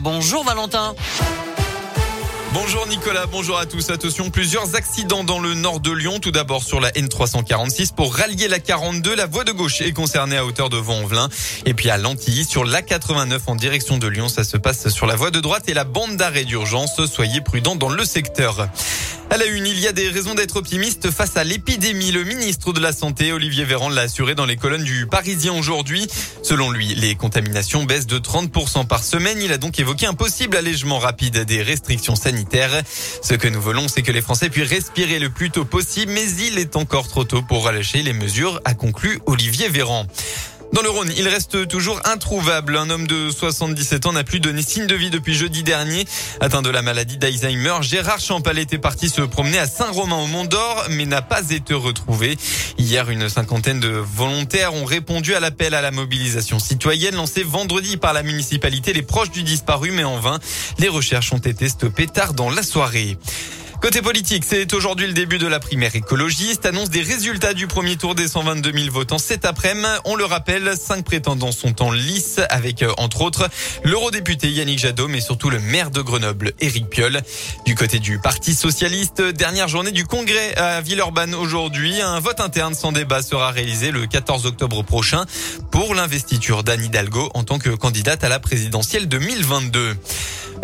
Bonjour Valentin. Bonjour Nicolas, bonjour à tous. Attention, plusieurs accidents dans le nord de Lyon. Tout d'abord sur la N346 pour rallier la 42. La voie de gauche est concernée à hauteur de Vaux-en-Velin. Et puis à Lantilly sur la 89 en direction de Lyon. Ça se passe sur la voie de droite et la bande d'arrêt d'urgence. Soyez prudents dans le secteur. À la une, il y a des raisons d'être optimiste face à l'épidémie. Le ministre de la Santé, Olivier Véran, l'a assuré dans les colonnes du Parisien aujourd'hui. Selon lui, les contaminations baissent de 30% par semaine. Il a donc évoqué un possible allègement rapide des restrictions sanitaires. Ce que nous voulons, c'est que les Français puissent respirer le plus tôt possible, mais il est encore trop tôt pour relâcher les mesures, a conclu Olivier Véran. Dans le Rhône, il reste toujours introuvable. Un homme de 77 ans n'a plus donné signe de vie depuis jeudi dernier. Atteint de la maladie d'Alzheimer, Gérard Champal était parti se promener à Saint-Romain au Mont d'Or, mais n'a pas été retrouvé. Hier, une cinquantaine de volontaires ont répondu à l'appel à la mobilisation citoyenne lancé vendredi par la municipalité. Les proches du disparu, mais en vain. Les recherches ont été stoppées tard dans la soirée. Côté politique, c'est aujourd'hui le début de la primaire écologiste. Annonce des résultats du premier tour des 122 000 votants cet après-midi. On le rappelle, cinq prétendants sont en lice avec, euh, entre autres, l'eurodéputé Yannick Jadot, mais surtout le maire de Grenoble, Éric Piolle. Du côté du Parti socialiste, dernière journée du congrès à Villeurbanne aujourd'hui. Un vote interne sans débat sera réalisé le 14 octobre prochain pour l'investiture d'Anne Hidalgo en tant que candidate à la présidentielle 2022.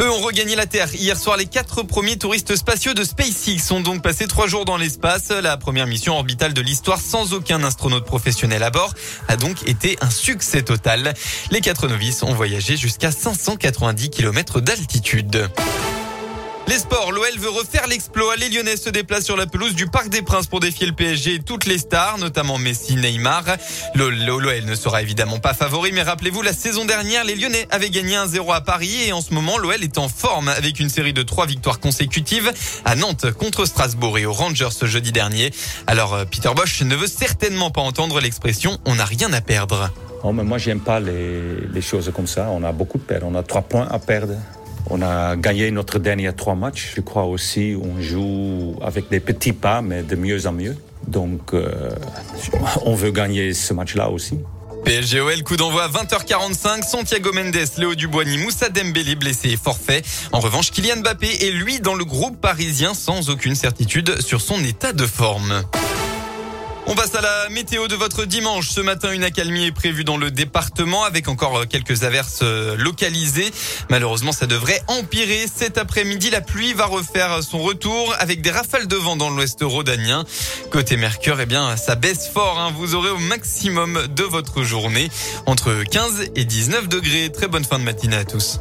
Eux ont regagné la Terre. Hier soir, les quatre premiers touristes spatiaux de SpaceX sont donc passés trois jours dans l'espace. La première mission orbitale de l'histoire sans aucun astronaute professionnel à bord a donc été un succès total. Les quatre novices ont voyagé jusqu'à 590 km d'altitude. Les sports, l'OL veut refaire l'exploit. Les Lyonnais se déplacent sur la pelouse du Parc des Princes pour défier le PSG et toutes les stars, notamment Messi, Neymar. L'OL ne sera évidemment pas favori, mais rappelez-vous, la saison dernière, les Lyonnais avaient gagné 1-0 à Paris et en ce moment, l'OL est en forme avec une série de trois victoires consécutives à Nantes contre Strasbourg et aux Rangers ce jeudi dernier. Alors, euh, Peter Bosch ne veut certainement pas entendre l'expression on n'a rien à perdre. Oh, mais moi, j'aime pas les, les choses comme ça. On a beaucoup de perdre. On a trois points à perdre. On a gagné notre dernier trois matchs. Je crois aussi on joue avec des petits pas, mais de mieux en mieux. Donc, euh, on veut gagner ce match-là aussi. PSGOL, coup d'envoi à 20h45. Santiago Mendes, Léo Duboigny, Moussa Dembélé blessé et forfait. En revanche, Kylian Mbappé est lui dans le groupe parisien sans aucune certitude sur son état de forme. On passe à la météo de votre dimanche. Ce matin, une accalmie est prévue dans le département avec encore quelques averses euh, localisées. Malheureusement, ça devrait empirer. Cet après-midi, la pluie va refaire son retour avec des rafales de vent dans l'ouest rhodanien. Côté Mercure, eh bien, ça baisse fort. Hein. Vous aurez au maximum de votre journée entre 15 et 19 degrés. Très bonne fin de matinée à tous.